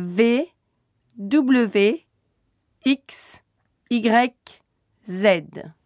V, W, X, Y, Z.